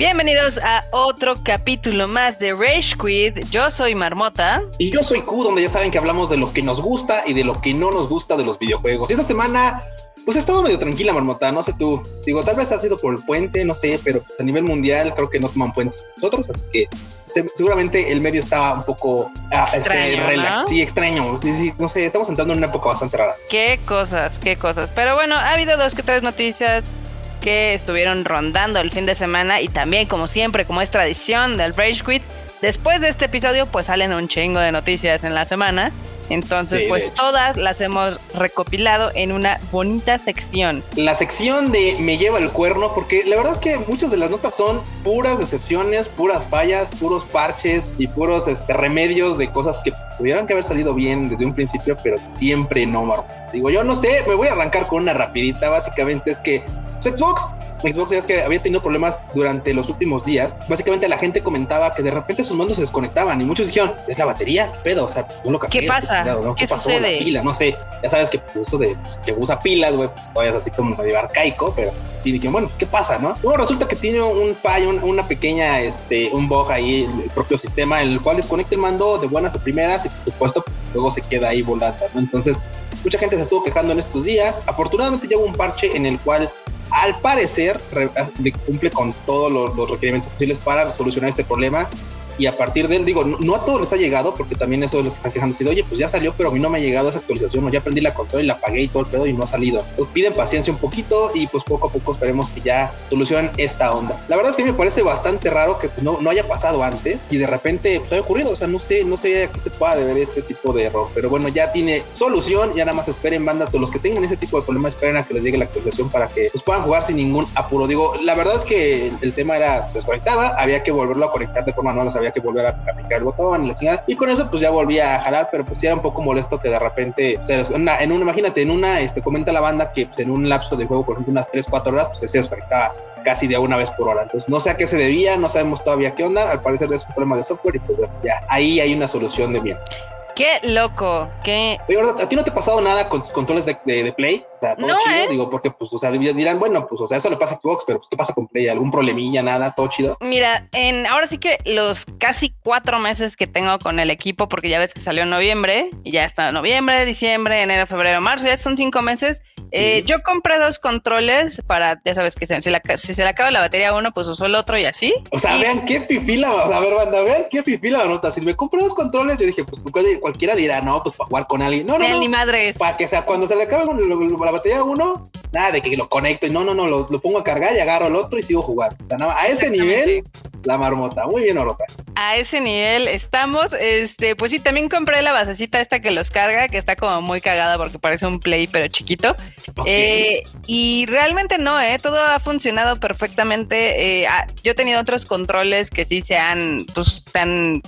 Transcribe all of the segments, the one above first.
Bienvenidos a otro capítulo más de Rage Quit. Yo soy Marmota. Y yo soy Q, donde ya saben que hablamos de lo que nos gusta y de lo que no nos gusta de los videojuegos. Y esta semana, pues he estado medio tranquila, Marmota. No sé tú. Digo, tal vez ha sido por el puente, no sé, pero a nivel mundial creo que no toman puentes nosotros. Así que seguramente el medio estaba un poco ah, este, extraño, Sí, extraño. Sí, sí, no sé, estamos entrando en una época bastante rara. Qué cosas, qué cosas. Pero bueno, ha habido dos que tres noticias que estuvieron rondando el fin de semana y también como siempre, como es tradición del Rage Quit, después de este episodio pues salen un chingo de noticias en la semana. Entonces, pues todas las hemos recopilado en una bonita sección. La sección de Me lleva el cuerno, porque la verdad es que muchas de las notas son puras decepciones, puras fallas, puros parches y puros este, remedios de cosas que tuvieran que haber salido bien desde un principio, pero siempre no, Digo, yo no sé, me voy a arrancar con una rapidita. Básicamente es que Xbox. Xbox ya es que había tenido problemas durante los últimos días. Básicamente la gente comentaba que de repente sus mandos se desconectaban y muchos dijeron, es la batería, pedo, o sea, no lo cambié. ¿Qué pasa? ¿Qué, pasó? La pila, no sé. Ya sabes que pues, eso de que usa pilas, güey, pues, así como medio arcaico, pero y dije, bueno, ¿qué pasa, no? Luego resulta que tiene un fallo, una pequeña, este, un bug ahí, el propio sistema, en el cual desconecta el mando de buenas a primeras y por supuesto luego se queda ahí volando, ¿no? Entonces, mucha gente se estuvo quejando en estos días. Afortunadamente llegó un parche en el cual al parecer cumple con todos los, requerimientos posibles para solucionar este problema y a partir de él, digo, no, a todos les ha llegado, porque también eso es lo que están quejando, oye, pues ya salió, pero a mí no me ha llegado esa actualización, o ya aprendí la control y la pagué y todo el pedo y no ha salido. Pues piden paciencia un poquito y pues poco a poco esperemos que ya solucionen esta onda. La verdad es que me parece bastante raro que pues, no, no haya pasado antes y de repente pues, haya ocurrido, o sea, no sé, no sé a qué se pueda deber este tipo de error, pero bueno, ya tiene solución, ya nada más esperen, banda, todos los que tengan ese tipo de problemas, esperen a que les llegue la actualización para que pues, puedan jugar sin ningún apuro. Digo, la verdad es que el, tema era desconectada, había que volverlo a conectar de forma manual, había que volver a, a el botón y la chingada. Y con eso pues ya volví a jalar, pero pues era un poco molesto que de repente, o sea, en una, imagínate, en una, este, comenta la banda que pues, en un lapso de juego, por ejemplo, unas 3, 4 horas, pues se desconectaba casi de una vez por hora. Entonces, no sé a qué se debía, no sabemos todavía qué onda. Al parecer es un problema de software y pues ya ahí hay una solución de bien. Qué loco, qué. ¿a ti no te ha pasado nada con tus controles de, de, Play? O todo no, chido, ¿eh? digo, porque, pues, o sea, dirán, bueno, pues, o sea, eso le pasa a Xbox, pero, pues, ¿qué pasa con Play? ¿Algún problemilla, nada? ¿Todo chido? Mira, en, ahora sí que los casi cuatro meses que tengo con el equipo, porque ya ves que salió en noviembre, y ya está noviembre, diciembre, enero, febrero, marzo, ya son cinco meses. Eh, yo compré dos controles para, ya sabes que si, si se le acaba la batería a uno, pues uso el otro y así. O sea, vean qué pipila, a ver, banda, vean qué pipila nota. Si me compré dos controles, yo dije, pues, cualquiera dirá, no, pues para jugar con alguien. No, no, no. Ni madres. Para que sea, cuando se le acabe la batería uno, nada de que lo conecto y no, no, no, lo, pongo a cargar y agarro el otro y sigo jugando. a ese nivel, la marmota. Muy bien, Orota. A ese nivel estamos. Este, pues sí, también compré la basecita esta que los carga, que está como muy cagada porque parece un play, pero chiquito. Eh, y realmente no, eh, todo ha funcionado perfectamente. Eh, ah, yo he tenido otros controles que sí se han, pues, se han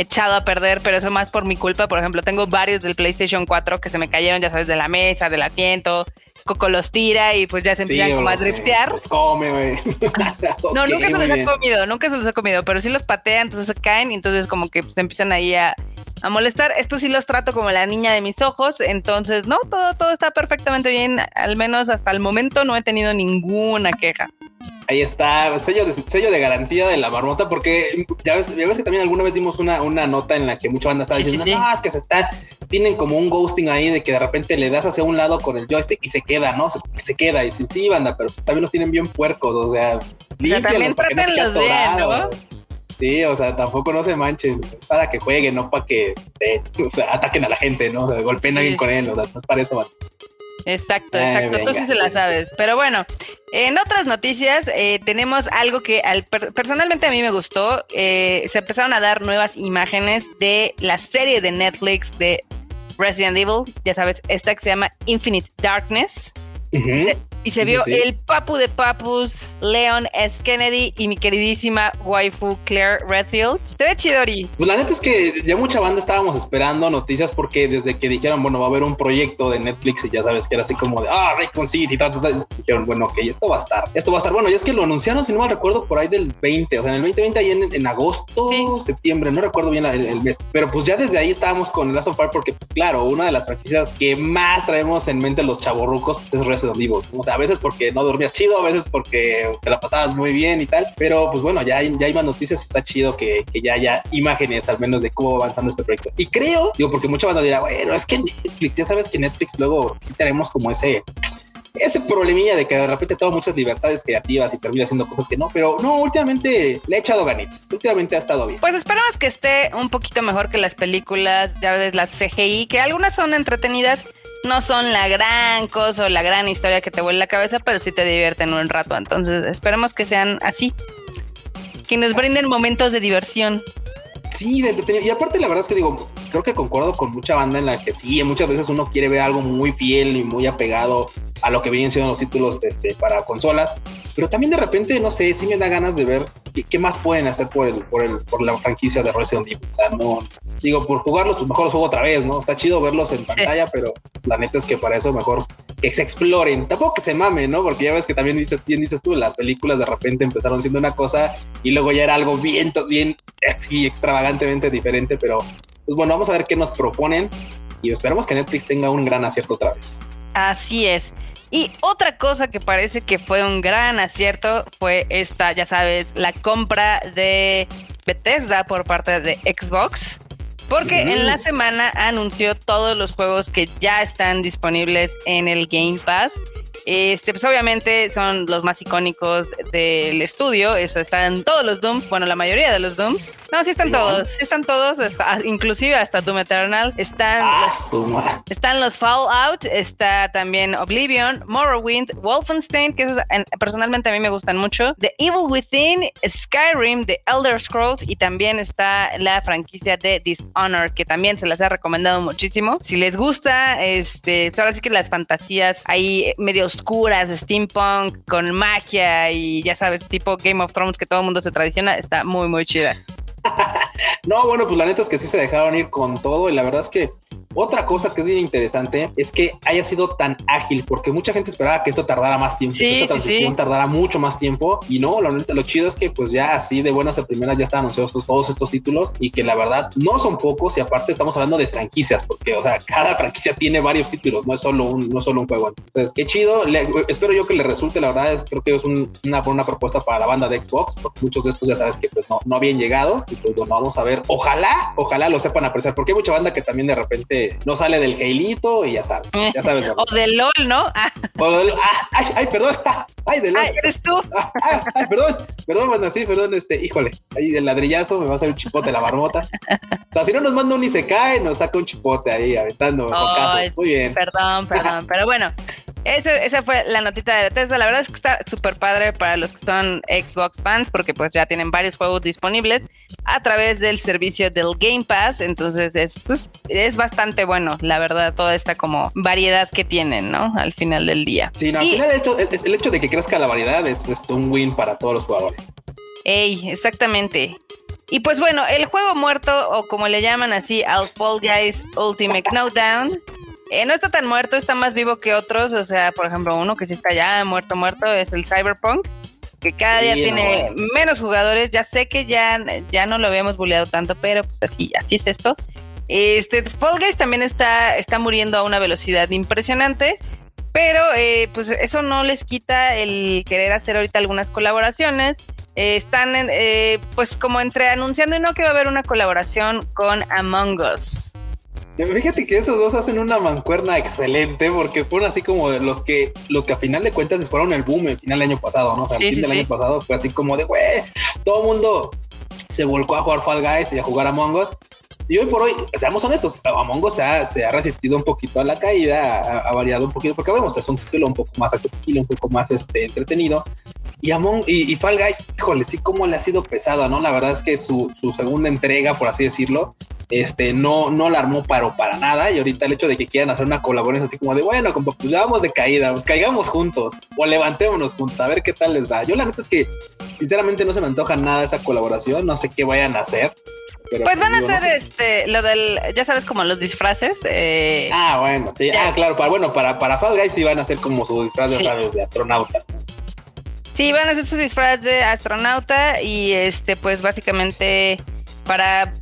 echado a perder, pero eso más por mi culpa. Por ejemplo, tengo varios del PlayStation 4 que se me cayeron, ya sabes, de la mesa, del asiento. Coco los tira y pues ya se empiezan como a driftear. come, güey. no, nunca se los ha comido, nunca se los ha comido, pero sí los patea, entonces se caen y entonces como que se empiezan ahí a, a molestar. Esto sí los trato como la niña de mis ojos, entonces no, todo, todo está perfectamente bien, al menos hasta el momento no he tenido ninguna queja. Ahí está, sello de, sello de garantía de la marmota, porque ya ves, ya ves que también alguna vez dimos una, una nota en la que mucha banda estaba diciendo, no, es que se está, tienen como un ghosting ahí de que de repente le das hacia un lado con el joystick y se queda, ¿no? Se, se queda, y sí, sí, banda, pero también los tienen bien puercos, o sea, o sea también que no bien, ¿no? Sí, o sea, tampoco no se manchen, para que jueguen, no para que o sea, ataquen a la gente, ¿no? O sea, golpeen a alguien con él, o sea, no es para eso, banda. Exacto, exacto. Tú sí se la sabes. Pero bueno, en otras noticias eh, tenemos algo que al, personalmente a mí me gustó. Eh, se empezaron a dar nuevas imágenes de la serie de Netflix de Resident Evil. Ya sabes, esta que se llama Infinite Darkness. Y se vio el papu de papus, Leon S. Kennedy y mi queridísima waifu Claire Redfield. Se ve chidori. Pues la neta es que ya mucha banda estábamos esperando noticias porque desde que dijeron, bueno, va a haber un proyecto de Netflix y ya sabes que era así como de, ah, Raycon City, y tal, dijeron, bueno, ok, esto va a estar, esto va a estar. Bueno, y es que lo anunciaron, si no me recuerdo, por ahí del 20, o sea, en el 2020, ahí en, agosto, septiembre, no recuerdo bien el, mes, pero pues ya desde ahí estábamos con el Last of Fire porque, pues, claro, una de las franquicias que más traemos en mente los chavorrucos es Resident Evil. O sea, a veces porque no dormías chido, a veces porque te la pasabas muy bien y tal, pero pues bueno, ya hay, ya hay más noticias, está chido que, que ya haya imágenes al menos de cómo va avanzando este proyecto. Y creo, digo, porque mucha banda dirá, bueno, es que Netflix, ya sabes que Netflix luego sí tenemos como ese ese problemilla de que de repente toma muchas libertades creativas y termina haciendo cosas que no, pero no, últimamente le he echado ganitas, últimamente ha estado bien. Pues esperamos que esté un poquito mejor que las películas, ya ves, las CGI, que algunas son entretenidas, no son la gran cosa o la gran historia que te vuelve la cabeza, pero sí te divierten un rato, entonces esperemos que sean así, que nos brinden momentos de diversión. Sí, de, y aparte la verdad es que digo, creo que concuerdo con mucha banda en la que sí, muchas veces uno quiere ver algo muy fiel y muy apegado a lo que vienen siendo los títulos este, para consolas, pero también de repente, no sé, sí me da ganas de ver qué, más pueden hacer por el, por el, por la franquicia de Resident Evil. O sea, no, digo, por jugarlos, pues mejor los juego otra vez, ¿no? Está chido verlos en pantalla, pero la neta es que para eso mejor que se exploren, tampoco que se mamen, ¿no? Porque ya ves que también dices, bien dices tú, las películas de repente empezaron siendo una cosa y luego ya era algo bien, bien, así extravagantemente diferente, pero pues bueno, vamos a ver qué nos proponen y esperamos que Netflix tenga un gran acierto otra vez. Así es. Y otra cosa que parece que fue un gran acierto fue esta, ya sabes, la compra de Bethesda por parte de Xbox. Porque en la semana anunció todos los juegos que ya están disponibles en el Game Pass. Este, pues obviamente son los más icónicos del estudio. Eso están todos los Dooms, bueno, la mayoría de los Dooms. No, sí están todos, sí están todos, inclusive hasta Doom Eternal. Están, ah, están los Fallout, está también Oblivion, Morrowind, Wolfenstein, que personalmente a mí me gustan mucho. The Evil Within, Skyrim, The Elder Scrolls y también está la franquicia de Dishonor, que también se las ha recomendado muchísimo. Si les gusta, este, pues ahora sí que las fantasías ahí medio oscuras, steampunk, con magia y ya sabes, tipo Game of Thrones que todo el mundo se tradiciona, está muy, muy chida. no, bueno, pues la neta es que sí se dejaron ir con todo y la verdad es que otra cosa que es bien interesante es que haya sido tan ágil, porque mucha gente esperaba que esto tardara más tiempo, que esta transición tardara mucho más tiempo. Y no, lo, lo chido es que pues ya así de buenas a primeras ya están anunciados todos estos títulos y que la verdad no son pocos y aparte estamos hablando de franquicias, porque o sea, cada franquicia tiene varios títulos, no es solo un, no solo un juego. Entonces, qué chido. espero yo que le resulte, la verdad es creo que es una buena propuesta para la banda de Xbox, porque muchos de estos ya sabes que pues no, no habían llegado y pues bueno, vamos a ver. Ojalá, ojalá lo sepan apreciar, porque hay mucha banda que también de repente no sale del Heilito y ya sabes, ya sabes. o del LOL, ¿no? O del ah, ay, ay, perdón, ay, del LOL. Ay, eres tú. Ah, ah, ay, perdón, perdón, bueno, sí, perdón, este, híjole, ahí el ladrillazo me va a hacer un chipote la marmota. O sea, si no nos manda un y se cae, nos saca un chipote ahí aventando. Muy bien. Perdón, perdón, pero bueno, esa fue la notita de Bethesda. La verdad es que está súper padre para los que son Xbox fans porque pues ya tienen varios juegos disponibles a través del servicio del Game Pass. Entonces es, pues, es bastante bueno, la verdad, toda esta como variedad que tienen, ¿no? Al final del día. Sí, no, al final el hecho, el, hecho, de que crezca la variedad es, es un win para todos los jugadores. Ey, exactamente. Y pues bueno, el juego muerto, o como le llaman así, al Fall Guys Ultimate Countdown, eh, no está tan muerto, está más vivo que otros. O sea, por ejemplo, uno que sí está ya muerto, muerto es el Cyberpunk, que cada día tiene menos jugadores. Ya sé que ya, ya no lo habíamos bulleado tanto, pero pues así, así es esto. Este Fall Guys también está, está muriendo a una velocidad impresionante. Pero eh, pues eso no les quita el querer hacer ahorita algunas colaboraciones. Eh, están pues como entre anunciando y no que va a haber una colaboración con Among Us. Fíjate que esos dos hacen una mancuerna excelente porque fueron así como los que los que a final de cuentas fueron el boom el final del año pasado, ¿no? O sea, el fin del año pasado fue así como de, güey, todo el mundo se volcó a jugar Fall Guys y a jugar Among Us. Y hoy por hoy, seamos honestos, Among Us se ha, se ha resistido un poquito a la caída, ha, variado un poquito, porque vemos, es un título un poco más accesible, un poco más este, entretenido. Y Among y, Fall Guys, híjole, sí, como le ha sido pesada, ¿no? La verdad es que su, su segunda entrega, por así decirlo, este, no, no la armó para, para nada. Y ahorita el hecho de que quieran hacer una colaboración así como de, bueno, como pues ya vamos de caída, pues caigamos juntos o levantémonos juntos a ver qué tal les va. Yo la neta es que sinceramente no se me antoja nada esa colaboración, no sé qué vayan a hacer. pues van a hacer este, lo del, ya sabes, como los disfraces. Eh, ah, bueno, sí. Ah, claro, para, bueno, para, para Fall Guys sí van a hacer como su disfraz, de, ¿sabes? De astronauta. Sí, van a hacer su disfraz de astronauta y este, pues básicamente para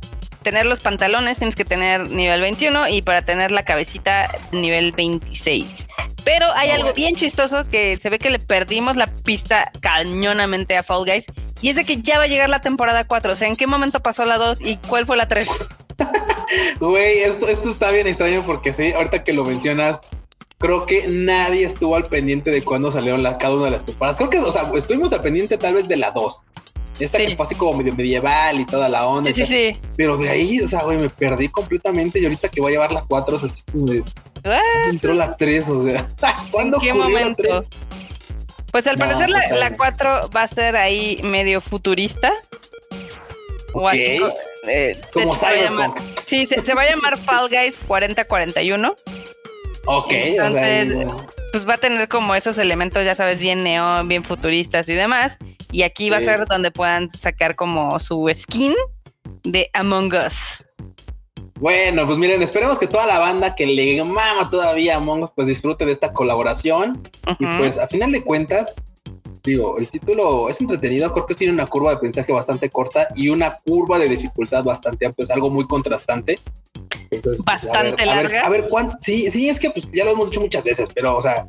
tener los pantalones tienes que tener nivel 21 y para tener la cabecita nivel 26. Pero hay algo bien chistoso que se ve que le perdimos la pista cañonamente a Fall Guys. Y es de que ya va a llegar la temporada 4. O sea, ¿en qué momento pasó la 2 y cuál fue la 3? Güey, esto, esto está bien extraño porque sí, ahorita que lo mencionas, creo que nadie estuvo al pendiente de cuándo salieron la, cada una de las temporadas. Creo que, o sea, estuvimos al pendiente tal vez de la 2. Esta que fue así como medio medieval y toda la onda. Sí, sí, sí. Pero de ahí, o sea, güey, me perdí completamente y ahorita que voy a llevar la 4, es así como de... Entró la 3, o sea, ¿cuándo ¿En qué momento? Pues al parecer la, 4 va a ser ahí medio futurista. O así. Eh, como se va a llamar, Sí, se, va a llamar Fall Guys 4041. Ok. Entonces, pues va a tener como esos elementos, ya sabes, bien neón, bien futuristas y demás. Y aquí va a ser donde puedan sacar como su skin de Among Us. Bueno, pues miren, esperemos que toda la banda que le mama todavía Among Us, pues disfrute de esta colaboración. Y pues a final de cuentas, digo, el título es entretenido, creo que tiene una curva de aprendizaje bastante corta y una curva de dificultad bastante amplia, es algo muy contrastante. Pues, bastante larga. A ver, cuánto, sí, sí, es que pues ya lo hemos dicho muchas veces, pero o sea,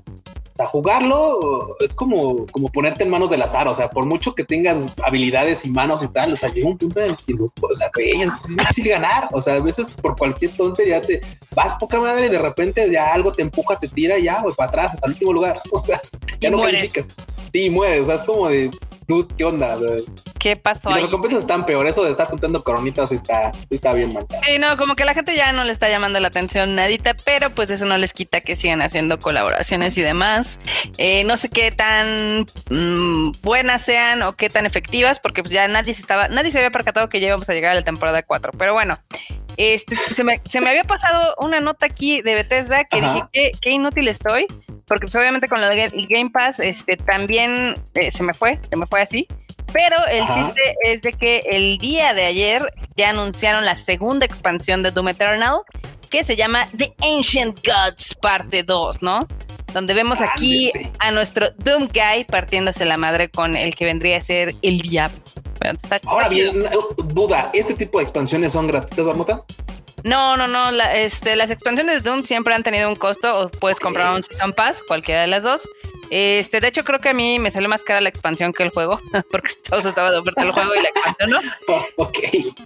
jugarlo es como, como ponerte en manos del azar. O sea, por mucho que tengas habilidades y manos y tal, o sea, llega un punto en el que, o sea, es difícil ganar. O sea, a veces por cualquier tontería te vas poca madre y de repente ya algo te empuja, te tira y ya, güey, para atrás, hasta el último lugar. O sea, ya no mueres. Sí, mueres. O sea, es como de, ¿qué onda? ¿Qué pasó y Las recompensas están peor. Eso de estar juntando coronitas está, está bien mal. Sí, no, como que la gente ya no le está llamando la atención nadita, pero pues eso no les quita que sigan haciendo colaboraciones y demás. Eh, no sé qué tan mm, buenas sean o qué tan efectivas, porque pues ya nadie se estaba, nadie se había percatado que ya íbamos a llegar a la temporada 4. Pero bueno, este, se, me, había pasado una nota aquí de Bethesda que dije que qué inútil estoy, porque pues obviamente con el Game Pass este, también eh, se me fue, se me fue así. Pero el chiste es de que el día de ayer ya anunciaron la segunda expansión de Doom Eternal, que se llama The Ancient Gods Parte 2, ¿no? Donde vemos aquí a nuestro Doom Guy partiéndose la madre con el que vendría a ser el diablo. Ahora bien, duda, ¿este tipo de expansiones son gratuitas, Bamota? No, no, no. este, las expansiones de Doom siempre han tenido un costo o puedes comprar un Season Pass, cualquiera de las dos. Este, de hecho, creo que a mí me salió más cara la expansión que el juego, porque todos estaba de oferta el juego y la expansión, ¿no? ok.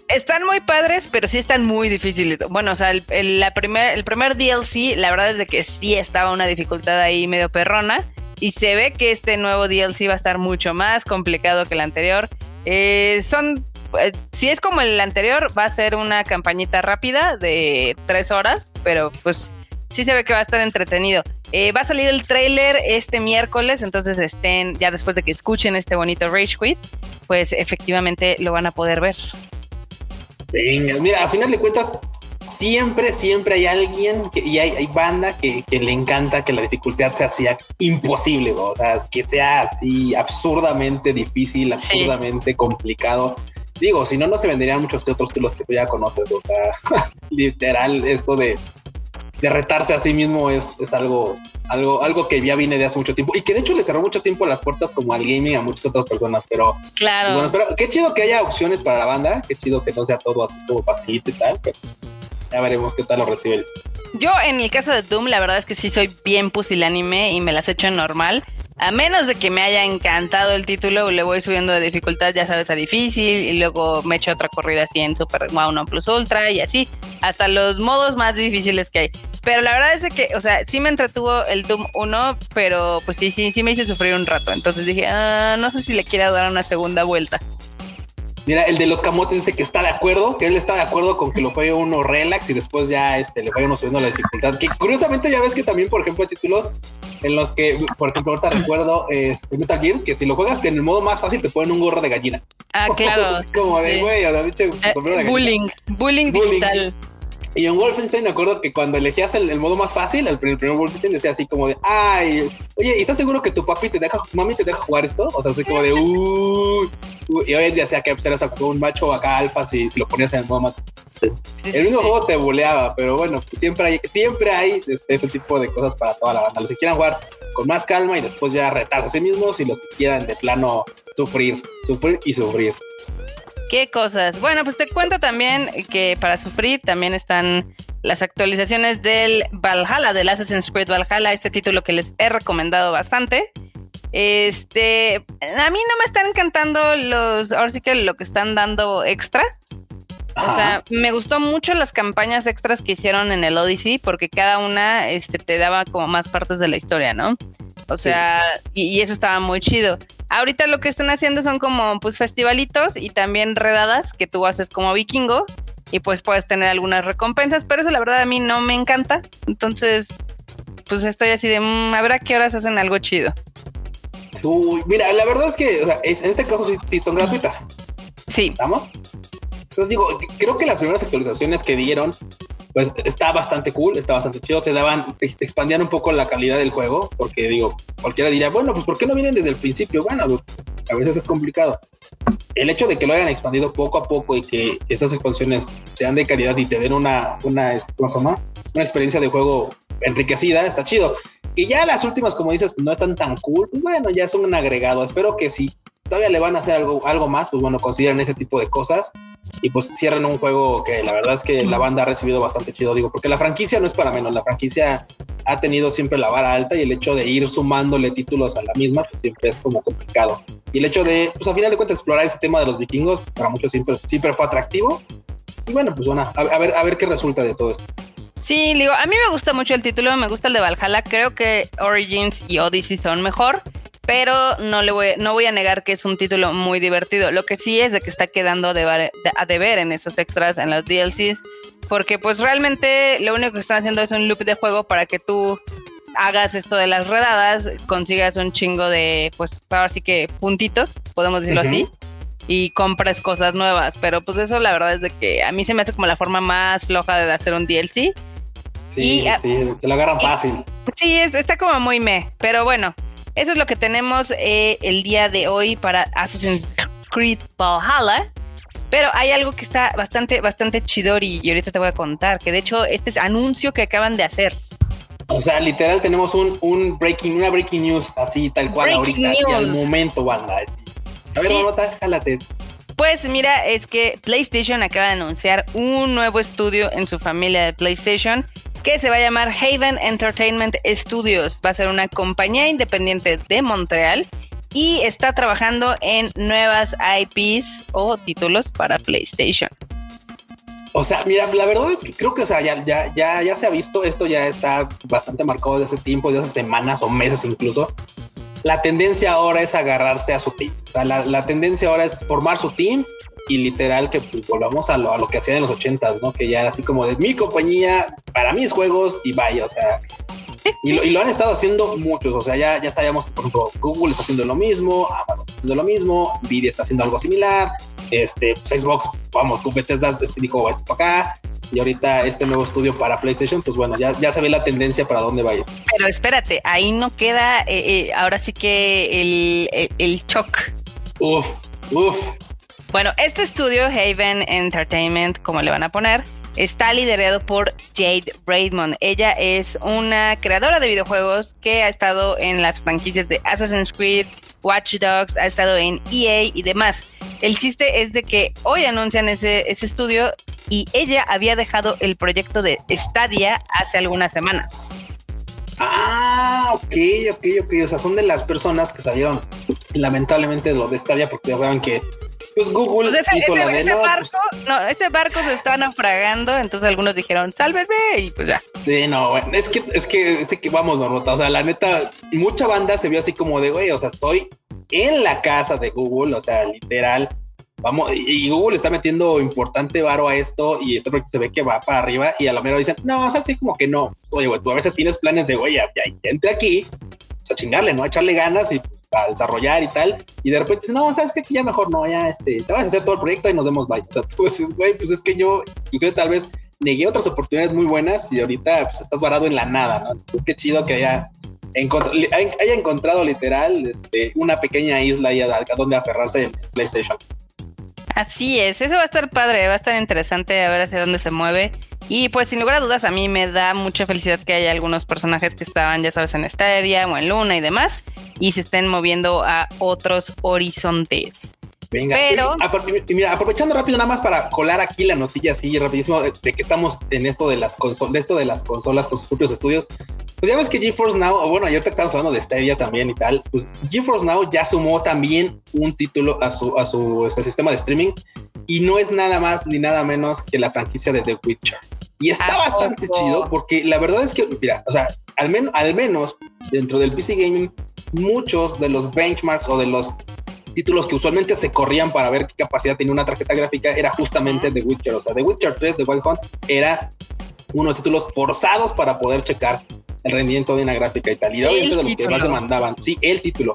Están muy padres, pero sí están muy difíciles. Bueno, o sea, el, la primer, el primer DLC, la verdad es de que sí estaba una dificultad ahí medio perrona. Y se ve que este nuevo DLC va a estar mucho más complicado que el anterior. Eh, son eh, si es como el anterior, va a ser una campañita rápida de tres horas, pero pues sí se ve que va a estar entretenido. Eh, va a salir el trailer este miércoles, entonces estén, ya después de que escuchen este bonito Rage Quit, pues efectivamente lo van a poder ver. Venga, mira, a final de cuentas, siempre, siempre hay alguien y hay, banda que, le encanta que la dificultad sea así imposible, o sea, que sea así absurdamente difícil, absurdamente complicado. Digo, si no, no se venderían muchos de otros títulos que tú ya conoces, o sea, literal, esto de de retarse a sí mismo es, es algo, algo, algo que ya viene de hace mucho tiempo y que de hecho le cerró mucho tiempo las puertas como al gaming a muchas otras personas, pero claro. Bueno, pero qué chido que haya opciones para la banda, qué chido que no sea todo así como facilito y tal, pero ya veremos qué tal lo recibe. Yo en el caso de Doom, la verdad es que sí soy bien pusilánime y me las echo en normal. A menos de que me haya encantado el título, le voy subiendo de dificultad, ya sabes, a difícil, y luego me echo otra corrida así en Super Wow 1 Plus Ultra y así, hasta los modos más difíciles que hay. Pero la verdad es que, o sea, sí me entretuvo el Doom 1, pero pues sí, sí, sí me hizo sufrir un rato. Entonces dije, ah, no sé si le quiera dar una segunda vuelta. Mira, el de los camotes dice que está de acuerdo, que él está de acuerdo con que lo juegue uno relax y después ya este, le vaya uno subiendo la dificultad. Que curiosamente ya ves que también, por ejemplo, hay títulos en los que, por ejemplo, ahorita recuerdo este, Metal Gear, que si lo juegas en el modo más fácil te ponen un gorro de gallina. Ah, claro. como de, güey, o sea, biche, eh, bullying, bullying, bullying digital. Y en Wolfenstein me acuerdo que cuando elegías el, modo más fácil, el, primer Wolfenstein decía así como de, ay, oye, ¿y estás seguro que tu papi te deja, mami te deja jugar esto? O sea, así como de, uy, y hoy en día sea que eras un macho acá alfa si, si, lo ponías en el modo más. el mismo juego te buleaba, pero bueno, pues siempre hay, siempre hay este, ese tipo de cosas para toda la banda. Los que quieran jugar con más calma y después ya retarse a sí mismos y los que quieran de plano sufrir, sufrir y sufrir. ¿Qué cosas? Bueno, pues te cuento también que para sufrir también están las actualizaciones del Valhalla, del Assassin's Creed Valhalla, este título que les he recomendado bastante. Este, a mí no me están encantando los, ahora sí que lo que están dando extra. O sea, me gustó mucho las campañas extras que hicieron en el Odyssey porque cada una este, te daba como más partes de la historia, ¿no? O sea, y, eso estaba muy chido. Ahorita lo que están haciendo son como pues festivalitos y también redadas que tú haces como vikingo y pues puedes tener algunas recompensas, pero eso la verdad a mí no me encanta. Entonces, pues estoy así de, mmm, a qué horas hacen algo chido. Uy, mira, la verdad es que en este caso sí, son gratuitas. Sí. ¿Estamos? Entonces digo, creo que las primeras actualizaciones que dieron, pues está bastante cool, está bastante chido, te daban, te expandían un poco la calidad del juego, porque digo, cualquiera diría, bueno, pues ¿por qué no vienen desde el principio? Bueno, a veces es complicado. El hecho de que lo hayan expandido poco a poco y que estas expansiones sean de calidad y te den una, una, una experiencia de juego enriquecida, está chido. Y ya las últimas, como dices, no están tan cool, pues bueno, ya son un agregado. Espero que si todavía le van a hacer algo, algo más, pues bueno, consideren ese tipo de cosas y pues cierren un juego que la verdad es que la banda ha recibido bastante chido, digo, porque la franquicia no es para menos, la franquicia ha tenido siempre la vara alta y el hecho de ir sumándole títulos a la misma, pues siempre es como complicado. Y el hecho de, pues a final de cuentas, explorar ese tema de los vikingos, para muchos siempre, siempre fue atractivo. Y bueno, pues bueno, a ver, a ver qué resulta de todo esto. Sí, digo, a mí me gusta mucho el título, me gusta el de Valhalla. Creo que Origins y Odyssey son mejor, pero no le voy, no voy a negar que es un título muy divertido. Lo que sí es de que está quedando a deber, en esos extras, en los DLCs, porque pues realmente lo único que están haciendo es un loop de juego para que tú hagas esto de las redadas, consigas un chingo de, pues ahora sí que puntitos, podemos decirlo así, y compres cosas nuevas. Pero pues eso la verdad es de que a mí se me hace como la forma más floja de hacer un DLC. Sí, sí, te lo agarran fácil. Sí, está como muy me, pero bueno, eso es lo que tenemos eh, el día de hoy para Assassin's Creed Valhalla. Pero hay algo que está bastante, bastante chidori y ahorita te voy a contar, que de hecho este es anuncio que acaban de hacer. O sea, literal tenemos un, un breaking, una breaking news así tal cual ahorita, y al momento, banda. A ver, sí. Pues mira, es que PlayStation acaba de anunciar un nuevo estudio en su familia de PlayStation que se va a llamar Haven Entertainment Studios. Va a ser una compañía independiente de Montreal y está trabajando en nuevas IPs o títulos para PlayStation. O sea, mira, la verdad es que creo que, o ya se ha visto, esto ya está bastante marcado desde hace tiempo, desde hace semanas o meses incluso. La tendencia ahora es agarrarse a su team. O sea, la, la tendencia ahora es formar su team y literal que pues, volvamos a lo, a lo que hacían en los ochentas, ¿no? Que ya era así como de mi compañía para mis juegos y vaya, o sea, y lo, y lo, han estado haciendo muchos, o sea, ya, ya sabíamos, por ejemplo, Google está haciendo lo mismo, Amazon está haciendo lo mismo, Nvidia está haciendo algo similar, este, pues, Xbox, vamos, con Bethesda este, dijo esto para acá, y ahorita este nuevo estudio para PlayStation, pues bueno, ya, ya se ve la tendencia para dónde vaya. Pero espérate, ahí no queda, eh, eh, ahora sí que el, el, el shock. Uf, uf, bueno, este estudio, Haven Entertainment, como le van a poner, está liderado por Jade Braidmon. Ella es una creadora de videojuegos que ha estado en las franquicias de Assassin's Creed, Watch Dogs, ha estado en EA y demás. El chiste es de que hoy anuncian ese, ese estudio y ella había dejado el proyecto de Stadia hace algunas semanas. Ah, ok, ok, ok. O sea, son de las personas que salieron lamentablemente de lo de Stadia porque ya saben que pues Google pues ese, hizo la de, ese barco, pues no, ese barco se está naufragando, entonces algunos dijeron, sálvenme, y pues ya. Sí, no, bueno, es que, es que, es que vamos, Normota, o sea, la neta, mucha banda se vio así como de, güey, o sea, estoy en la casa de Google, o sea, literal, vamos, y Google está metiendo importante varo a esto y esto porque se ve que va para arriba y a lo mejor dicen, no, o sea, así como que no, oye, güey, tú a veces tienes planes de, güey, ya, ya, entre aquí, o sea, chingarle, ¿no? A echarle ganas y desarrollar y tal, y de repente dices, no, sabes que ya mejor no, ya este, te vas a hacer todo el proyecto y nos vemos bye. Entonces, güey, pues es que yo, usted tal vez negué otras oportunidades muy buenas y ahorita pues estás varado en la nada, ¿no? Entonces, qué chido que haya, haya encontrado literal este, una pequeña isla ahí a, a donde aferrarse en PlayStation. Así es, eso va a estar padre, va a estar interesante a ver hacia dónde se mueve. Y pues sin lugar a dudas a mí me da mucha felicidad que haya algunos personajes que estaban ya sabes en Stadia o en Luna y demás y se estén moviendo a otros horizontes. Venga, pero... mira, aprovechando rápido nada más para colar aquí la notilla así rapidísimo de, que estamos en esto de las consolas, de esto de las consolas con sus propios estudios. Pues ya ves que GeForce Now, bueno, ayer te estamos hablando de Stadia también y tal, pues GeForce Now ya sumó también un título a su, a su este, sistema de streaming y no es nada más ni nada menos que la franquicia de The Witcher. Y está bastante chido porque la verdad es que, mira, o sea, al, menos al menos dentro del PC Gaming, muchos de los benchmarks o de los títulos que usualmente se corrían para ver qué capacidad tenía una tarjeta gráfica era justamente The Witcher. O sea, The Witcher 3 de Wild Hunt era unos títulos forzados para poder checar el rendimiento de una gráfica y tal. Y obviamente de los que más demandaban, sí, el título.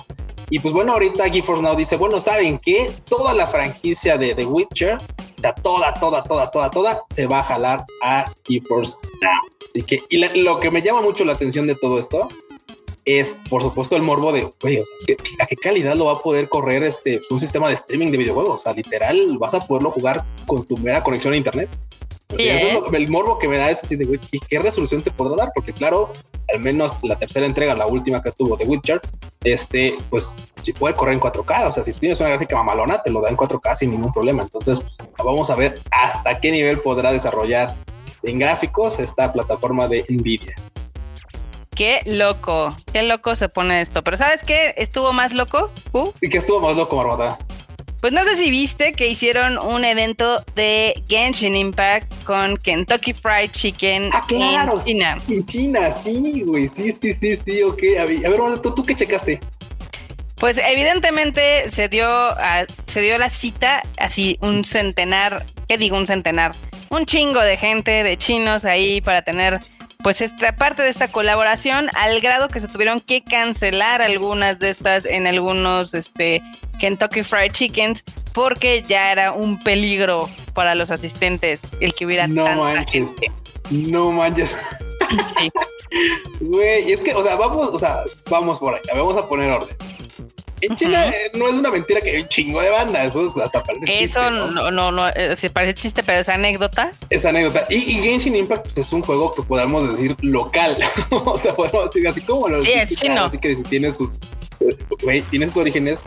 Y pues bueno, ahorita GeForce Now dice, bueno, ¿saben qué? Toda la franquicia de The Witcher, toda, toda, toda, toda, toda, se va a jalar a GeForce Now. Así que, y lo que me llama mucho la atención de todo esto es, por supuesto, el morbo de, oye, ¿a qué calidad lo va a poder correr este un sistema de streaming de videojuegos? O sea, literal, vas a poderlo jugar con tu mera conexión a internet. ¿Eh? el morbo que me da es así de, güey, ¿qué resolución te podrá dar? Porque claro, al menos la tercera entrega, la última que tuvo de Witcher, este, pues si puede correr en 4K, o sea, si tienes una gráfica mamalona, te lo da en 4K sin ningún problema. Entonces, pues, vamos a ver hasta qué nivel podrá desarrollar en gráficos esta plataforma de Nvidia. Qué loco, qué loco se pone esto. Pero ¿sabes qué? Estuvo más loco. ¿Y qué estuvo más loco, Marmota? Pues no sé si viste que hicieron un evento de Genshin Impact con Kentucky Fried Chicken ah, claro, en China. En China, sí, güey. Sí, sí, sí, sí, ok. A ver, ¿tú, ¿tú qué checaste? Pues evidentemente se dio, se dio la cita así un centenar, ¿qué digo un centenar? Un chingo de gente, de chinos ahí para tener pues esta parte de esta colaboración al grado que se tuvieron que cancelar algunas de estas en algunos este Kentucky Fried Chickens porque ya era un peligro para los asistentes el que hubiera no manches, No manches. Sí. Güey, es que, o sea, vamos, o sea, vamos por ahí, vamos a poner orden. En China eh, no es una mentira que hay un chingo de banda, eso hasta parece chiste. Eso no, no, no, eh, se parece chiste, pero es anécdota. Es anécdota. Y, Genshin Impact pues, es un juego que podemos decir local. o sea, podemos decir así como lo Sí, es chino. Así que si tiene sus, güey, tiene sus orígenes,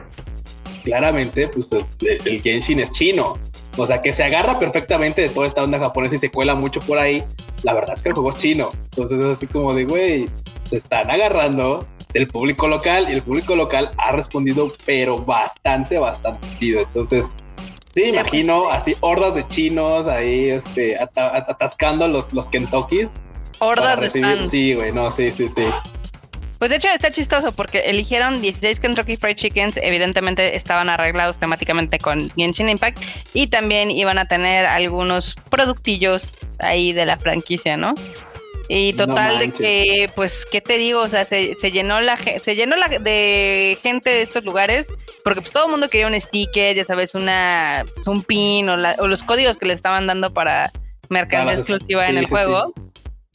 claramente, pues el, Genshin es chino. O sea, que se agarra perfectamente de toda esta onda japonesa y se cuela mucho por ahí. La verdad es que el juego es chino. Entonces es así como de, güey, se están agarrando del público local y el público local ha respondido, pero bastante, bastante chido. Entonces, sí, imagino así hordas de chinos ahí, este, atascando los, los Kentucky. Hordas de fans. Sí, güey, no, sí, sí, sí. Pues de hecho está chistoso porque eligieron 16 Kentucky Fried Chickens, evidentemente estaban arreglados temáticamente con Genshin Impact y también iban a tener algunos productillos ahí de la franquicia, ¿no? Y total de que, pues, ¿qué te digo? O sea, se, llenó la se llenó la de gente de estos lugares, porque pues todo el mundo quería un sticker, ya sabes, una un pin o, los códigos que le estaban dando para mercancía exclusiva en el juego.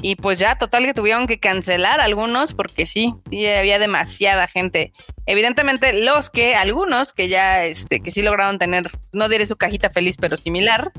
Y pues ya, total que tuvieron que cancelar algunos porque sí, sí había demasiada gente. Evidentemente, los que, algunos que ya, este, que sí lograron tener, no diré su cajita feliz, pero similar,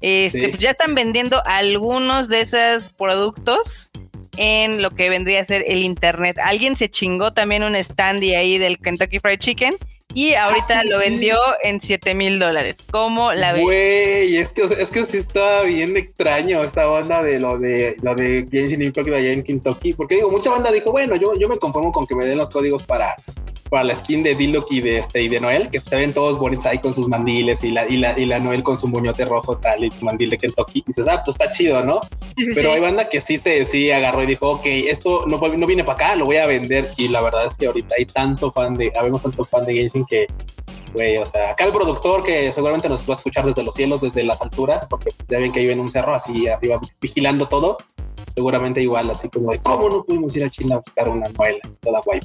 este, pues ya están vendiendo algunos de esos productos en lo que vendría a ser el internet. Alguien se chingó también un standy ahí del Kentucky Fried Chicken y ahorita ah, lo vendió en 7 mil dólares. ¿Cómo la ves? Güey, es que, es que sí está bien extraño esta banda de lo de lo de Genshin Impact allá en Kentucky. Porque digo, mucha banda dijo, bueno, yo, yo me conformo con que me den los códigos para, para la skin de Diluc y de este y de Noel, que se ven todos bonitos ahí con sus mandiles y la, y la, y la Noel con su muñote rojo tal y su mandil de Kentucky. Y dices, ah, pues está chido, ¿no? Pero hay banda que sí se sí agarró y dijo, ok, esto no, no viene para acá, lo voy a vender. Y la verdad es que ahorita hay tanto fan de, habemos tanto fan de Genshin que, güey, o sea, acá el productor que seguramente nos va a escuchar desde los cielos, desde las alturas, porque ya ven que vive en un cerro así arriba vigilando todo, seguramente igual, así como de, ¿cómo no pudimos ir a China a buscar una muela toda guay?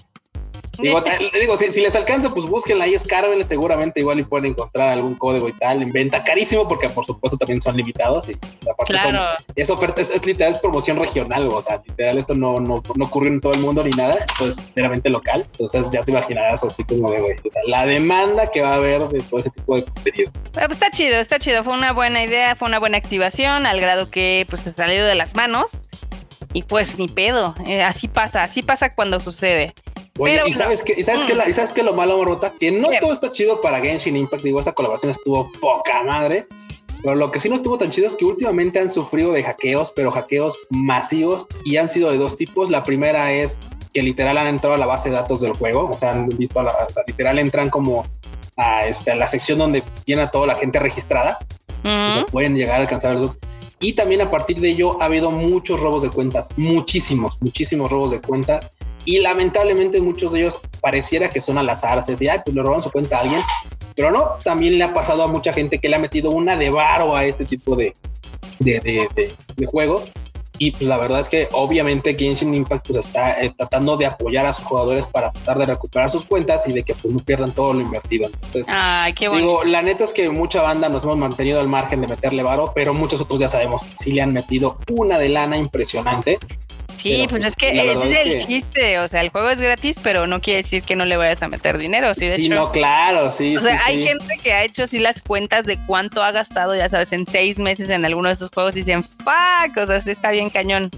Digo, digo si, les alcanza, pues búsquenla ahí, escárbenle, seguramente igual y pueden encontrar algún código y tal en venta carísimo, porque por supuesto también son limitados y aparte son, es oferta, es, literal, es promoción regional, o sea, literal, esto no, no, no ocurre en todo el mundo ni nada, esto es meramente local, entonces ya te imaginarás así como de, güey, o sea, la demanda que va a haber de todo ese tipo de contenido. Pues está chido, está chido, fue una buena idea, fue una buena activación, al grado que pues se salió de las manos y pues ni pedo, eh, así pasa, así pasa cuando sucede. Oye, ¿y sabes qué? ¿Y sabes, qué, ¿Y sabes qué lo malo, Morota? Que no todo está chido para Genshin Impact. Digo, esta colaboración estuvo poca madre. Pero lo que sí no estuvo tan chido es que últimamente han sufrido de hackeos, pero hackeos masivos y han sido de dos tipos. La primera es que literal han entrado a la base de datos del juego, o sea, han visto, la, o sea, literal entran como a, este, a la sección donde tiene a toda la gente registrada, se pueden llegar a alcanzar el y también a partir de ello ha habido muchos robos de cuentas, muchísimos, muchísimos robos de cuentas. Y lamentablemente muchos de ellos pareciera que son al azar, se dice, ay, pues le roban su cuenta a alguien. Pero no, también le ha pasado a mucha gente que le ha metido una de varo a este tipo de, de, de, de juego y pues la verdad es que obviamente Genshin Impact pues está eh, tratando de apoyar a sus jugadores para tratar de recuperar sus cuentas y de que pues no pierdan todo lo invertido. Entonces, Ay, qué bueno. Digo, la neta es que mucha banda nos hemos mantenido al margen de meterle varo, pero muchos otros ya sabemos que sí le han metido una de lana impresionante. Sí, pues, es que ese es el chiste, o sea, el juego es gratis, pero no quiere decir que no le vayas a meter dinero, sí, de sí, no, claro, sí. O sea, hay gente que ha hecho así las cuentas de cuánto ha gastado, ya sabes, en seis meses en alguno de esos juegos y dicen, fuck, o sea, sí está bien cañón.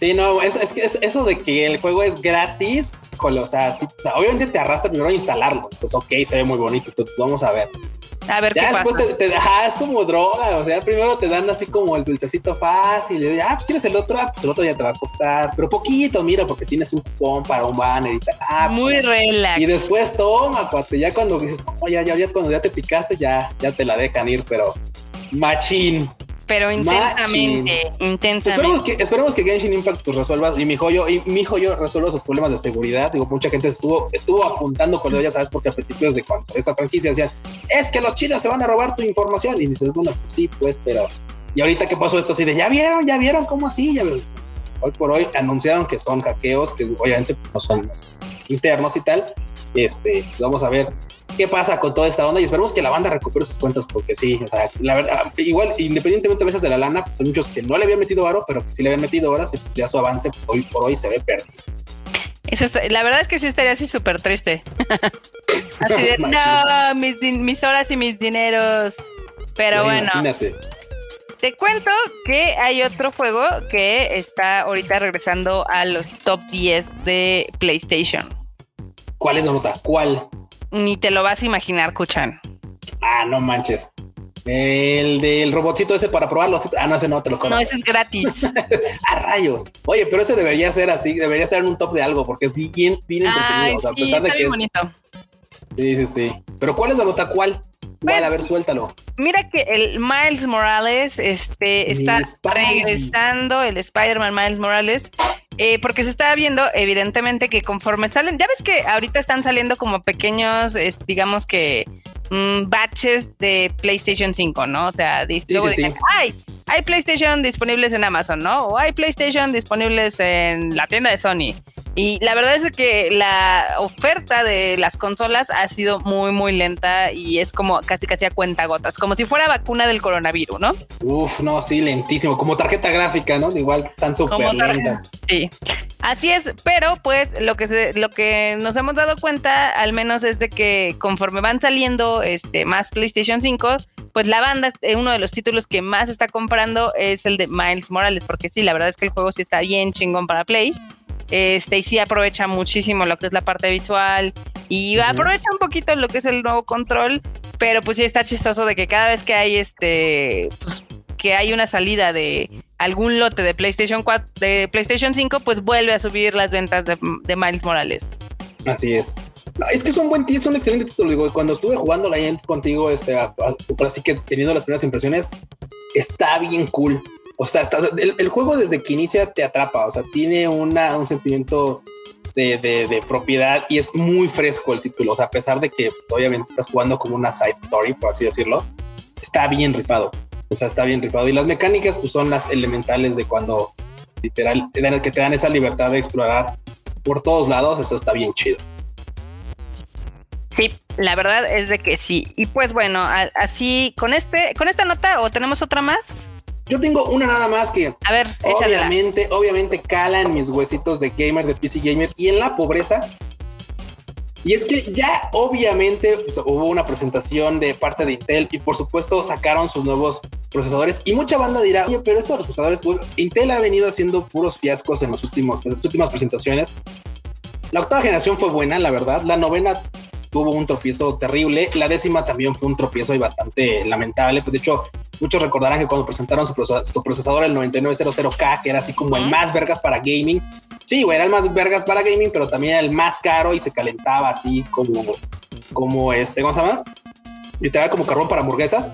Sí, no, es, es, es eso de que el juego es gratis, o sea, obviamente te arrastra primero a instalarlo, pues ok, se ve muy bonito, vamos a ver. A ver, ya después te, te es como droga, o sea, primero te dan así como el dulcecito fácil, y ah, pues quieres el otro, ah, pues el otro ya te va a costar, pero poquito, mira, porque tienes un cupón para un banner y tal. Ah, pues, Muy relax. Y después toma, cuate, ya cuando dices, oh, ya, ya, ya, cuando ya te picaste, ya, ya te la dejan ir, pero machín. Pero intensamente, intensamente. Esperemos que, esperemos que Genshin Impact pues, resuelva y mi joyo, y mi joyo resuelva sus problemas de seguridad. Digo, mucha gente estuvo, estuvo apuntando con ya sabes, porque a principios de cuando esta franquicia decían, es que los chinos se van a robar tu información. Y dices, bueno, sí, pues, pero. Y ahorita que pasó esto así de, ya vieron, ya vieron, ¿cómo así? Ya Hoy por hoy anunciaron que son hackeos, que obviamente no son internos y tal. Este, vamos a ver qué pasa con toda esta onda y esperemos que la banda recupere sus cuentas porque sí, o sea, la verdad, igual, independientemente a veces de la lana, pues hay muchos que no le habían metido aro, pero que sí le habían metido horas y ya su avance pues, hoy por hoy se ve perdido. Eso la verdad es que sí estaría así súper triste. así de, no, mis, mis, horas y mis dineros. Pero bueno. Te cuento que hay otro juego que está ahorita regresando a los top 10 de PlayStation. ¿Cuál es la nota? ¿Cuál? Ni te lo vas a imaginar, Kuchan. Ah, no manches. El del robotcito ese para probarlo. Ah, no, ese no te lo conozco. No, ese es gratis. a rayos. Oye, pero ese debería ser así, debería estar en un top de algo, porque es bien, bien entretenido. o sea, a pesar de que es... bonito. Sí, sí, sí. Pero ¿cuál es la nota? ¿Cuál? ¿Cuál? Pues, a ver, suéltalo. Mira que el Miles Morales este, está regresando, el Spider-Man Miles Morales, eh, porque se está viendo, evidentemente, que conforme salen, ya ves que ahorita están saliendo como pequeños, digamos que mm, batches de PlayStation 5, ¿no? O sea, luego dicen, ay, hay PlayStation disponibles en Amazon, ¿no? O hay PlayStation disponibles en la tienda de Sony. Y la verdad es que la oferta de las consolas ha sido muy, muy lenta y es como casi casi a cuenta gotas, como si fuera vacuna del coronavirus, ¿no? Uf, no, sí, lentísimo, como tarjeta gráfica, ¿no? Igual están súper lentas. Sí. Así es, pero pues lo que se, lo que nos hemos dado cuenta, al menos es de que conforme van saliendo este más PlayStation 5, pues la banda, eh, uno de los títulos que más está comprando es el de Miles Morales, porque sí, la verdad es que el juego sí está bien chingón para Play. Este, y sí aprovecha muchísimo lo que es la parte visual y aprovecha un poquito lo que es el nuevo control, pero pues sí está chistoso de que cada vez que hay este, pues, que hay una salida de algún lote de PlayStation 4, de PlayStation 5, pues vuelve a subir las ventas de, Miles Morales. Así es. Es que es un buen es un excelente título. Digo, cuando estuve jugando la contigo, este, así que teniendo las primeras impresiones, está bien cool. O sea, el, juego desde que inicia te atrapa, o sea, tiene una, un sentimiento de, de, propiedad y es muy fresco el título, o sea, a pesar de que obviamente estás jugando como una side story, por así decirlo, está bien rifado, o sea, está bien rifado. Y las mecánicas pues son las elementales de cuando literal que te dan esa libertad de explorar por todos lados, eso está bien chido. Sí, la verdad es de que sí. Y pues bueno, así con este, con esta nota, o tenemos otra más. Yo tengo una nada más que a ver, obviamente, obviamente cala en mis huesitos de gamer, de PC gamer y en la pobreza. Y es que ya obviamente hubo una presentación de parte de Intel y por supuesto sacaron sus nuevos procesadores y mucha banda dirá, oye, pero esos procesadores, Intel ha venido haciendo puros fiascos en los últimos, en las últimas presentaciones. La octava generación fue buena, la verdad. La novena tuvo un tropiezo terrible. La décima también fue un tropiezo y bastante lamentable. Pues de hecho, muchos recordarán que cuando presentaron su, procesador, el 9900K, que era así como el más vergas para gaming. Sí, güey, era el más vergas para gaming, pero también era el más caro y se calentaba así como, como este, ¿cómo se llama? Literal como carbón para hamburguesas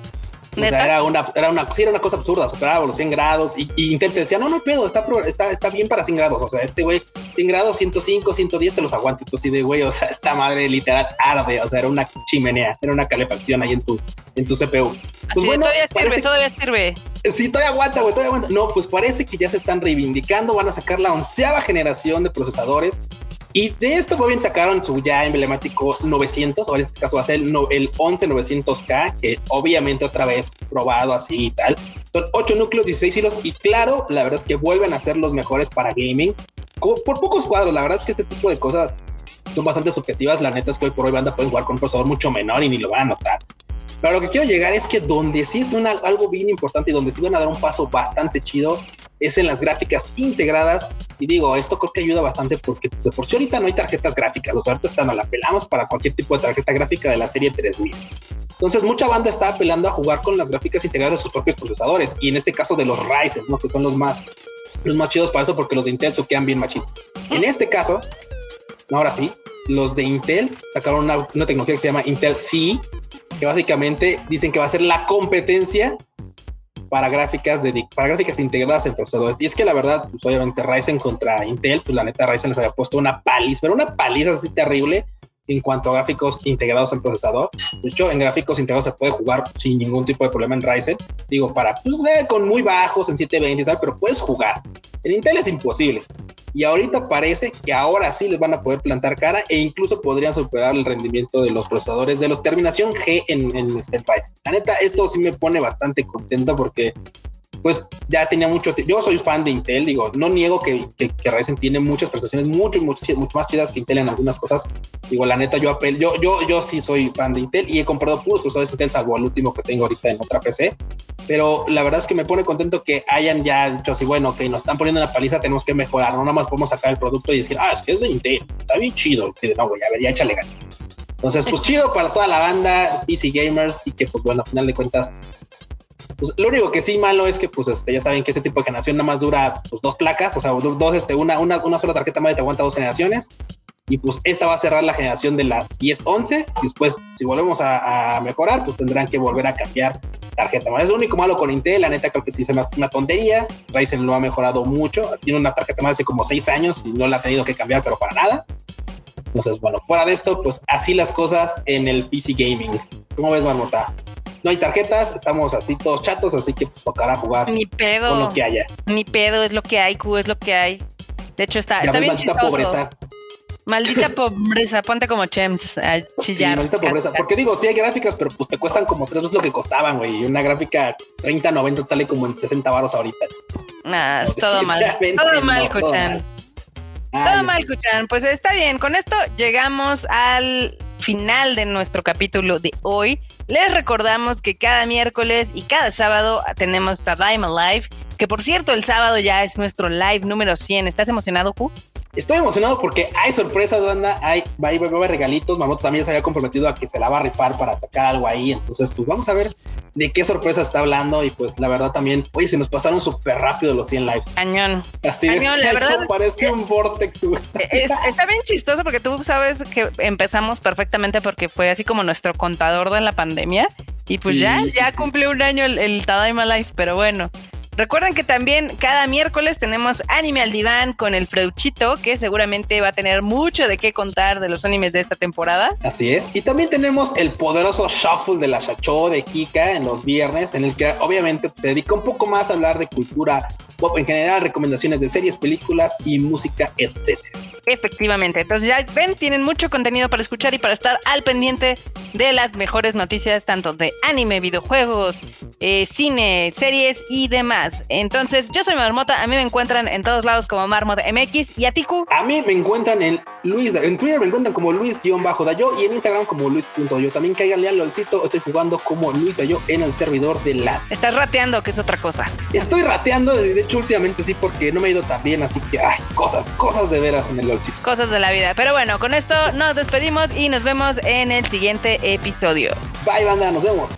era una, era una, sí, era una cosa absurda, superaba los 100 grados y, Intel te decía, no, no pedo, está, está, está bien para 100 grados. O sea, este güey, 100 grados, 105, 110 te los aguanto. Y tú sí de güey, o sea, esta madre literal arde, o sea, era una chimenea, era una calefacción ahí en tu, en tu CPU. Pues todavía sirve, todavía sirve. Sí, todavía aguanta, güey, todavía aguanta. No, pues parece que ya se están reivindicando, van a sacar la onceava generación de procesadores y de esto bien sacaron su ya emblemático 900, o en este caso va a ser el, el 11900K, que obviamente otra vez probado así y tal. Son 8 núcleos, 16 hilos y claro, la verdad es que vuelven a ser los mejores para gaming. por pocos cuadros, la verdad es que este tipo de cosas son bastante subjetivas. La neta es que hoy por hoy banda pueden jugar con un procesador mucho menor y ni lo van a notar. Pero lo que quiero llegar es que donde sí es algo bien importante y donde sí van a dar un paso bastante chido es en las gráficas integradas. Y digo, esto creo que ayuda bastante porque de por sí ahorita no hay tarjetas gráficas. O sea, ahorita están, la pelamos para cualquier tipo de tarjeta gráfica de la serie 3000. Entonces, mucha banda está apelando a jugar con las gráficas integradas de sus propios procesadores. Y en este caso de los Ryzen, ¿no? Que son los más, los más chidos para eso porque los de Intel se quedan bien machitos. En este caso, ahora sí, los de Intel sacaron una, una tecnología que se llama Intel C, que básicamente dicen que va a ser la competencia para gráficas de, para gráficas integradas en procesadores. Y es que la verdad, pues obviamente Ryzen contra Intel, pues la neta Ryzen les había puesto una paliza, pero una paliza así terrible en cuanto a gráficos integrados en procesador. De hecho, en gráficos integrados se puede jugar sin ningún tipo de problema en Ryzen. Digo, para, pues, ver con muy bajos en 720 y tal, pero puedes jugar. En Intel es imposible. Y ahorita parece que ahora sí les van a poder plantar cara e incluso podrían superar el rendimiento de los procesadores de los terminación G en, en este Ryzen. La neta, esto sí me pone bastante contento porque pues ya tenía mucho. Yo soy fan de Intel, digo, no niego que, que, Ryzen tiene muchas prestaciones mucho, mucho, mucho, más chidas que Intel en algunas cosas. Digo, la neta, yo, yo, yo, yo sí soy fan de Intel y he comprado puros procesadores Intel, salvo el último que tengo ahorita en otra PC. Pero la verdad es que me pone contento que hayan ya dicho así, bueno, que nos están poniendo una paliza, tenemos que mejorar, no nada más podemos sacar el producto y decir, ah, es que es de Intel, está bien chido. Y no, güey, a ver, ya échale ganas. Entonces, pues chido para toda la banda, PC Gamers, y que, pues bueno, a final de cuentas, pues, lo único que sí malo es que, pues, este, ya saben que ese tipo de generación nada más dura pues, dos placas, o sea, dos, este, una, una, una sola tarjeta madre te aguanta dos generaciones. Y pues esta va a cerrar la generación de la 10-11. Después, si volvemos a, mejorar, pues tendrán que volver a cambiar tarjeta madre. Es lo único malo con Intel. La neta, creo que sí es una tontería. Ryzen lo ha mejorado mucho. Tiene una tarjeta más hace como seis años y no la ha tenido que cambiar, pero para nada. Entonces, bueno, fuera de esto, pues así las cosas en el PC Gaming. ¿Cómo ves, Marmota? No hay tarjetas, estamos así todos chatos, así que tocará jugar Ni pedo. con lo que haya. Ni pedo, es lo que hay, Q, es lo que hay. De hecho, está, está bien maldita pobreza. Maldita pobreza, ponte como Chems a chillar. maldita pobreza. Porque digo, sí hay gráficas, pero pues te cuestan como tres veces lo que costaban, güey. Y una gráfica 30, 90 sale como en 60 baros ahorita. Nah, es todo mal. Todo mal, Kuchan. Todo mal, Kuchan. Pues está bien. Con esto llegamos al final de nuestro capítulo de hoy. Les recordamos que cada miércoles y cada sábado tenemos Tadaima Live, que por cierto el sábado ya es nuestro live número 100. ¿Estás emocionado, Q? Estoy emocionado porque hay sorpresas, banda. Hay, va, va, va, regalitos. Mamoto también se había comprometido a que se la va a rifar para sacar algo ahí. Entonces, pues vamos a ver de qué sorpresa está hablando. Y pues la verdad también, oye, se nos pasaron súper rápido los 100 lives. Cañón. Así Cañón, es. La verdad. Parece un vortex. está bien chistoso porque tú sabes que empezamos perfectamente porque fue así como nuestro contador de la pandemia. Y pues ya, ya cumplió un año el, el Tadaima Life, pero bueno. Recuerden que también cada miércoles tenemos Anime al Diván con el Freuchito, que seguramente va a tener mucho de qué contar de los animes de esta temporada. Así es. Y también tenemos el poderoso Shuffle de la Shacho de Kika en los viernes, en el que obviamente se dedica un poco más a hablar de cultura pop en general, recomendaciones de series, películas y música, etcétera. Efectivamente. Entonces ya ven, tienen mucho contenido para escuchar y para estar al pendiente de las mejores noticias, tanto de anime, videojuegos, eh, cine, series y demás. Entonces, yo soy Marmota, a mí me encuentran en todos lados como Marmota MX y a Tiku. A mí me encuentran en Luis, en Twitter me encuentran como Luis-Dayo y en Instagram como Luis.yo. También cáiganle al LOLcito, estoy jugando como Luis Dayo en el servidor de la. Estás rateando, que es otra cosa. Estoy rateando, de mucho últimamente, sí, porque no me ha ido tan bien, así que, ay, cosas, cosas de veras en el LOLcito. Cosas de la vida. Pero bueno, con esto nos despedimos y nos vemos en el siguiente episodio. Bye, banda, nos vemos.